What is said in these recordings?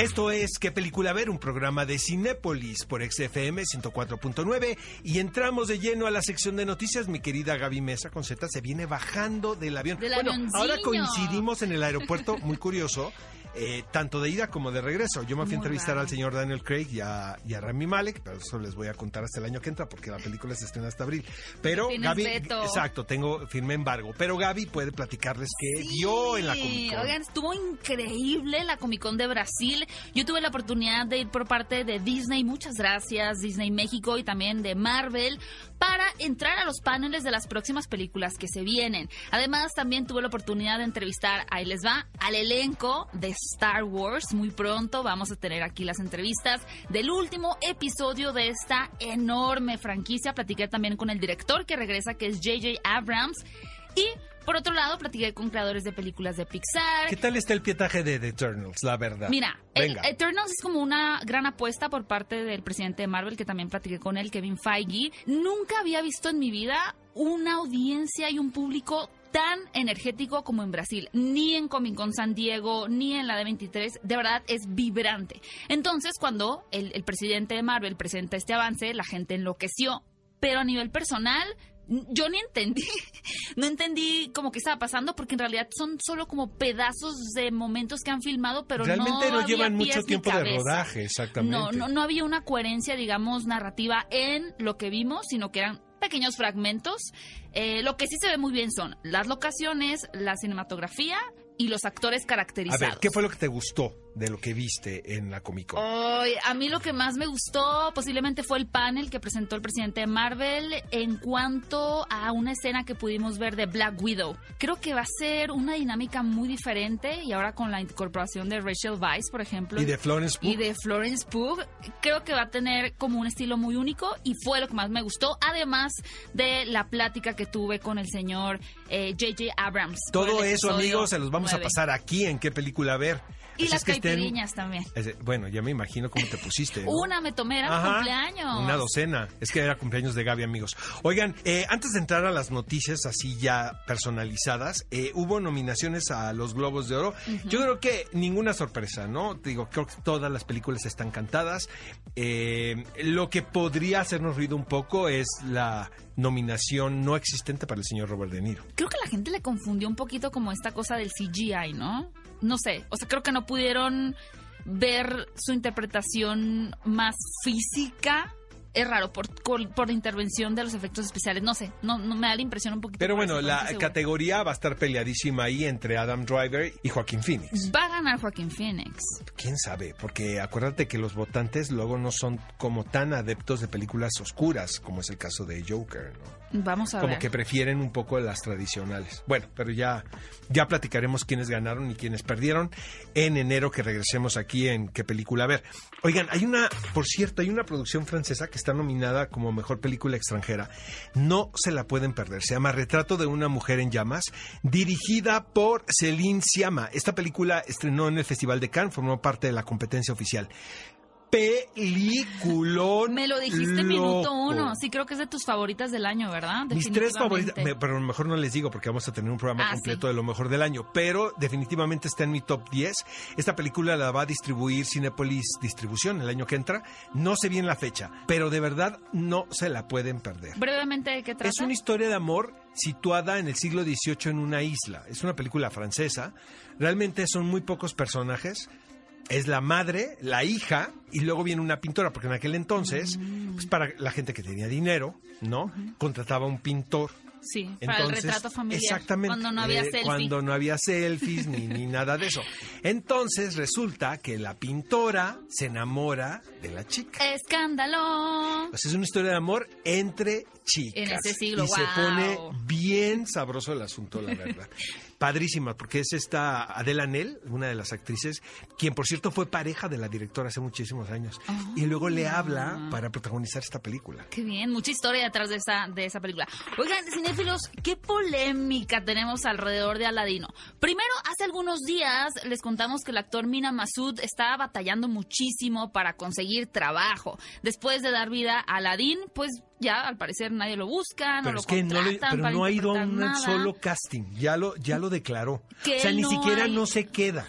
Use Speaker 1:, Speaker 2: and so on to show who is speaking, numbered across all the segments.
Speaker 1: Esto es ¿Qué película ver? Un programa de Cinépolis por XFM 104.9 y entramos de lleno a la sección de noticias. Mi querida Gaby Mesa con Z se viene bajando del avión.
Speaker 2: Del
Speaker 1: bueno, ahora coincidimos en el aeropuerto, muy curioso. eh, tanto de ida como de regreso. Yo me fui a entrevistar
Speaker 2: raro.
Speaker 1: al señor Daniel Craig y a, y a Rami Malek, pero eso les voy a contar hasta el año que entra porque la película se estrena hasta abril. Pero Gaby,
Speaker 2: veto.
Speaker 1: exacto, tengo firme embargo. Pero Gaby puede platicarles qué vio en la Comic Con.
Speaker 2: Oigan, estuvo increíble la Comic Con de Brasil. Yo tuve la oportunidad de ir por parte de Disney, muchas gracias, Disney México y también de Marvel, para entrar a los paneles de las próximas películas que se vienen. Además, también tuve la oportunidad de entrevistar, ahí les va, al elenco de Star Wars. Muy pronto vamos a tener aquí las entrevistas del último episodio de esta enorme franquicia. Platiqué también con el director que regresa, que es J.J. Abrams. Y por otro lado, platiqué con creadores de películas de Pixar.
Speaker 1: ¿Qué tal está el pietaje de The Eternals, la verdad?
Speaker 2: Mira, el. Eternals es como una gran apuesta por parte del presidente de Marvel, que también platiqué con él, Kevin Feige. Nunca había visto en mi vida una audiencia y un público tan energético como en Brasil, ni en Comic Con San Diego, ni en la D23, de verdad es vibrante. Entonces, cuando el, el presidente de Marvel presenta este avance, la gente enloqueció, pero a nivel personal, yo ni entendí, no entendí como qué estaba pasando porque en realidad son solo como pedazos de momentos que han filmado, pero
Speaker 1: Realmente no,
Speaker 2: no, había
Speaker 1: llevan
Speaker 2: pies
Speaker 1: mucho tiempo de rodaje, exactamente.
Speaker 2: No, no, no había una coherencia, digamos, narrativa en lo que vimos, sino que eran pequeños fragmentos. Eh, lo que sí se ve muy bien son las locaciones, la cinematografía y los actores
Speaker 1: A
Speaker 2: caracterizados.
Speaker 1: ver, ¿qué fue lo que te gustó de lo que viste en la Comic Con?
Speaker 2: A mí lo que más me gustó posiblemente fue el panel que presentó el presidente de Marvel en cuanto a una escena que pudimos ver de Black Widow. Creo que va a ser una dinámica muy diferente y ahora con la incorporación de Rachel Weisz, por ejemplo.
Speaker 1: y de Florence Pugh.
Speaker 2: y de Florence Pugh, creo que va a tener como un estilo muy único y fue lo que más me gustó, además de la plática que tuve con el señor eh, J.J. Abrams. por
Speaker 1: Todo eso, amigos, se los vamos
Speaker 2: nueve.
Speaker 1: a pasar aquí en qué película ver.
Speaker 2: Y
Speaker 1: Así
Speaker 2: las
Speaker 1: es que estén-
Speaker 2: caipiriñas también.
Speaker 1: Bueno, ya me imagino cómo te pusiste. ¿no?
Speaker 2: Una me tomé, era
Speaker 1: Ajá,
Speaker 2: cumpleaños.
Speaker 1: Una docena. Es que era cumpleaños de Gaby, amigos. Oigan, eh, antes de entrar a las noticias así ya personalizadas, eh, hubo nominaciones a los Globos de Oro. Yo creo que ninguna sorpresa, ¿no? Digo, creo que todas las películas están cantadas. Eh, lo que podría hacernos ruido un poco es la nominación no existente para el señor Robert De Niro.
Speaker 2: Creo que la gente le confundió un poquito como esta cosa del CGI, ¿no? No sé, o sea, creo que no pudieron ver su interpretación más física. Es raro, por, por, la intervención de los efectos especiales. No sé, no, no me da la impresión un poquito.
Speaker 1: Pero bueno, la
Speaker 2: segura.
Speaker 1: categoría va a estar peleadísima ahí entre Adam Driver y Joaquín Phoenix.
Speaker 2: Va a ganar Joaquín Phoenix.
Speaker 1: ¿Quién sabe? Porque acuérdate que los votantes luego no son como tan adeptos de películas oscuras, como es el caso de Joker, ¿no?
Speaker 2: Vamos a
Speaker 1: Como
Speaker 2: ver.
Speaker 1: que prefieren un poco las tradicionales. Bueno, pero ya, ya platicaremos quiénes ganaron y quiénes perdieron en enero que regresemos aquí en qué película a ver. Oigan, hay una, por cierto, hay una producción francesa que está nominada como mejor película extranjera. No se la pueden perder. Se llama Retrato de una mujer en llamas, dirigida por Céline Sciamma. Esta película estrenó en el Festival de Cannes, formó parte de la competencia oficial. Peliculón.
Speaker 2: Me lo dijiste minuto
Speaker 1: loco.
Speaker 2: uno. Sí, creo que es de tus favoritas del año, ¿verdad?
Speaker 1: Mis tres favoritas, pero a lo mejor no les digo porque vamos a tener un programa
Speaker 2: Ah,
Speaker 1: completo
Speaker 2: sí.
Speaker 1: de lo mejor del año, pero definitivamente está en mi top 10. Esta película la va a distribuir Cinepolis Distribución el año que entra. No sé bien la fecha, pero de verdad no se la pueden perder.
Speaker 2: Brevemente, ¿de qué trata?
Speaker 1: Es una historia de amor situada en el siglo XVIII en una isla. Es una película francesa. Realmente son muy pocos personajes. Es la madre, la hija y luego viene una pintora, porque en aquel entonces, pues para la gente que tenía dinero, ¿no? Contrataba un pintor.
Speaker 2: Sí, para el
Speaker 1: Entonces,
Speaker 2: retrato familiar.
Speaker 1: Exactamente.
Speaker 2: Cuando no había
Speaker 1: eh,
Speaker 2: selfie.
Speaker 1: Cuando no había selfies ni, ni nada de eso. Entonces resulta que la pintora se enamora de la chica.
Speaker 2: Escándalo.
Speaker 1: Pues es una historia de amor entre chicas.
Speaker 2: En ese siglo,
Speaker 1: Y se pone bien sabroso el asunto, la verdad. Padrísima, porque es esta Adela Nel, una de las actrices, quien por cierto fue pareja de la directora hace muchísimos años. Y luego le habla para protagonizar esta película.
Speaker 2: Qué bien, mucha historia detrás de esa, de esa película. Oigan, cinéfilos, qué polémica tenemos alrededor de Aladino. Primero, hace algunos días les contamos que el actor Mina Masud estaba batallando muchísimo para conseguir trabajo. Después de dar vida a Aladín, pues ya al parecer nadie lo busca, no
Speaker 1: Pero
Speaker 2: lo
Speaker 1: es que no, le- pero no ha ido a un
Speaker 2: nada.
Speaker 1: solo casting. Ya lo, ya lo declaró.
Speaker 2: Que
Speaker 1: o sea, ni
Speaker 2: no
Speaker 1: siquiera
Speaker 2: hay-
Speaker 1: no se queda,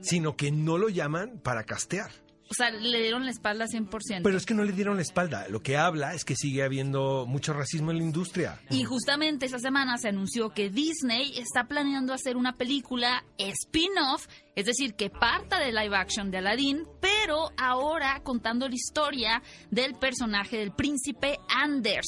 Speaker 1: sino que no lo llaman para castear.
Speaker 2: O sea, le dieron la espalda 100%.
Speaker 1: Pero es que no le dieron la espalda. Lo que habla es que sigue habiendo mucho racismo en la industria.
Speaker 2: Y justamente esta semana se anunció que Disney está planeando hacer una película spin-off, es decir, que parta de live action de Aladdin, pero ahora contando la historia del personaje del príncipe Anders.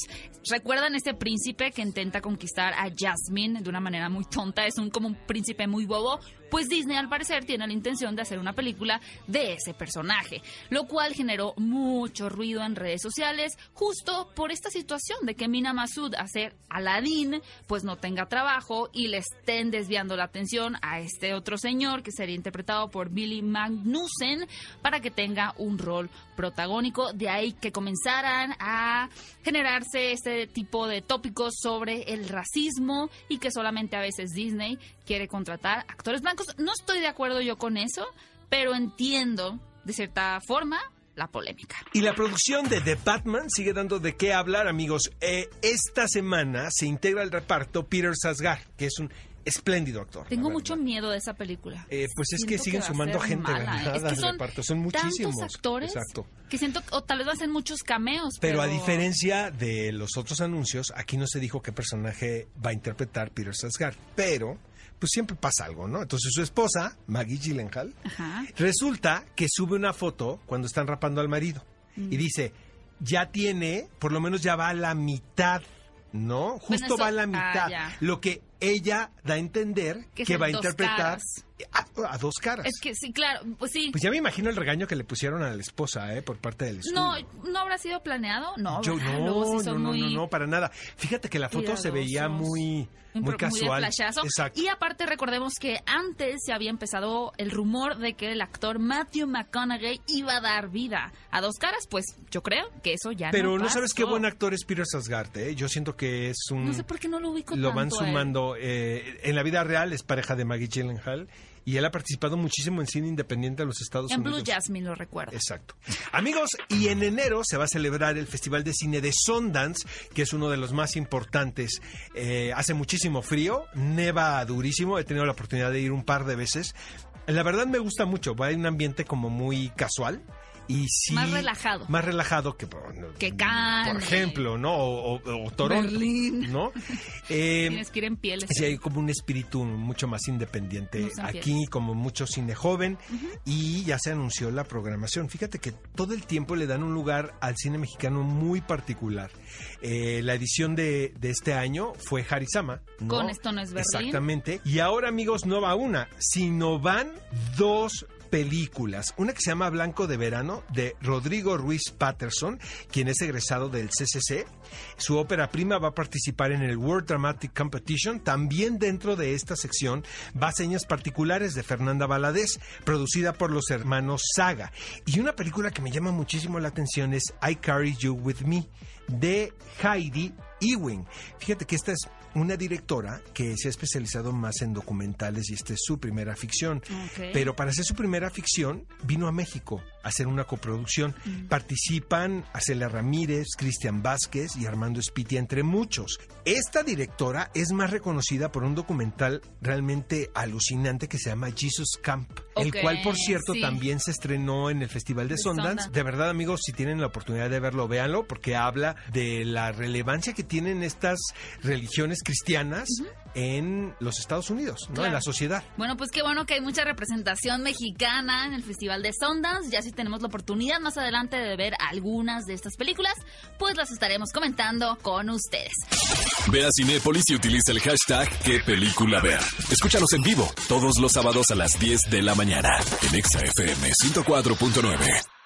Speaker 2: ¿Recuerdan este príncipe que intenta conquistar a Jasmine de una manera muy tonta? Es un como un príncipe muy bobo. Pues Disney al parecer tiene la intención de hacer una película de ese personaje, lo cual generó mucho ruido en redes sociales justo por esta situación de que Mina Masud hacer Aladdin pues no tenga trabajo y le estén desviando la atención a este otro señor que sería interpretado por Billy Magnussen para que tenga un rol protagónico. De ahí que comenzaran a generarse este tipo de tópicos sobre el racismo y que solamente a veces Disney quiere contratar actores blancos. No estoy de acuerdo yo con eso, pero entiendo de cierta forma la polémica.
Speaker 1: Y la producción de The Batman sigue dando de qué hablar, amigos. Eh, esta semana se integra al reparto Peter Sasgar, que es un espléndido actor.
Speaker 2: Tengo mucho miedo de esa película.
Speaker 1: Eh, pues es que siguen sumando gente,
Speaker 2: mala. Es que son
Speaker 1: reparto. Son muchísimos.
Speaker 2: Tantos actores
Speaker 1: Exacto.
Speaker 2: que siento, o tal vez va a ser muchos cameos.
Speaker 1: Pero
Speaker 2: Pero,
Speaker 1: a diferencia de los otros anuncios, aquí no se dijo qué personaje va a interpretar Peter Sasgar. Pero, pues siempre pasa algo, ¿no? Entonces su esposa, Maggie Gyllenhaal,
Speaker 2: Ajá.
Speaker 1: resulta que sube una foto cuando están rapando al marido.
Speaker 2: Mm.
Speaker 1: Y dice, ya tiene, por lo menos ya va a la mitad, ¿no? Justo
Speaker 2: eso-
Speaker 1: va a la
Speaker 2: ah,
Speaker 1: mitad. lo que ella da a entender
Speaker 2: Que
Speaker 1: va a interpretar a, a dos caras.
Speaker 2: Es que sí, claro, pues sí.
Speaker 1: Pues ya me imagino el regaño que le pusieron a la esposa, ¿eh? Por parte del estudio.
Speaker 2: no, ¿no habrá sido planeado? No,
Speaker 1: Yo no,
Speaker 2: Luego sí
Speaker 1: no,
Speaker 2: son
Speaker 1: no,
Speaker 2: muy
Speaker 1: no, no, para nada. Fíjate que la foto se veía muy, muy,
Speaker 2: pro-
Speaker 1: casual. Exacto.
Speaker 2: Y aparte recordemos que antes se había empezado el rumor de que el actor Matthew McConaughey iba a dar vida a dos caras, pues yo creo que eso ya
Speaker 1: Pero
Speaker 2: no
Speaker 1: sabes qué buen actor es Peter Sarsgaard, ¿eh? Yo siento que es un...
Speaker 2: No sé por qué no lo ubico
Speaker 1: Lo van
Speaker 2: tanto
Speaker 1: sumando. eh, en la vida real es pareja de Maggie Gyllenhaal y él ha participado muchísimo en cine independiente de los Estados
Speaker 2: En Blue
Speaker 1: Unidos.
Speaker 2: Jasmine lo recuerdo.
Speaker 1: Exacto. Amigos, y en enero se va a celebrar el Festival de Cine de Sundance, que es uno de los más importantes. Eh, hace muchísimo frío, neva durísimo, he tenido la oportunidad de ir un par de veces. La verdad me gusta mucho, va en un ambiente como muy casual. Y sí,
Speaker 2: Más relajado.
Speaker 1: Más relajado que, por-
Speaker 2: Que Cannes.
Speaker 1: por ejemplo, ¿no? O, o- o Toronto,
Speaker 2: Berlín.
Speaker 1: ¿no? Eh,
Speaker 2: Tienes que ir en pieles.
Speaker 1: Sí, hay como un espíritu mucho más independiente
Speaker 2: No
Speaker 1: aquí, como mucho cine joven, y ya se anunció la programación. Fíjate que todo el tiempo le dan un lugar al cine mexicano muy particular. Eh, la edición de, de este año fue Harisama. ¿no?
Speaker 2: Con Esto no es Berlín.
Speaker 1: Exactamente. Y ahora, amigos, no va una, sino van dos películas. Una que se llama Blanco de Verano, de Rodrigo Ruiz Patterson, quien es egresado del CCC. Su ópera prima va a participar en el World Dramatic Competition. También dentro de esta sección va Señas Particulares de Fernanda Valadez, producida por los hermanos Saga. Y una película que me llama muchísimo la atención es I Carry You With Me, de Heidi Ewing. Fíjate que esta es una directora que se ha especializado más en documentales y esta es su primera ficción. Pero para hacer su primera ficción vino a México a hacer una coproducción.
Speaker 2: Mm.
Speaker 1: Participan Arcelia Ramírez, Cristian Vázquez y Armando Spitia, entre muchos. Esta directora es más reconocida por un documental realmente alucinante que se llama Jesus Camp, el cual, por cierto,
Speaker 2: sí.
Speaker 1: también se estrenó en el Festival de
Speaker 2: De
Speaker 1: Sundance.
Speaker 2: Sundance.
Speaker 1: De verdad, amigos, si tienen la oportunidad de verlo, véanlo, porque habla de la relevancia que tienen estas religiones cristianas en los Estados Unidos, ¿no?
Speaker 2: Claro.
Speaker 1: En la sociedad.
Speaker 2: Bueno, pues qué bueno que hay mucha representación mexicana en el Festival de Sundance. Ya si tenemos la oportunidad más adelante de ver algunas de estas películas, pues las estaremos comentando con ustedes.
Speaker 3: Ve a Cinépolis y utiliza el hashtag qué película ver. Escúchanos en vivo todos los sábados a las 10 de la mañana en Exa FM 104.9.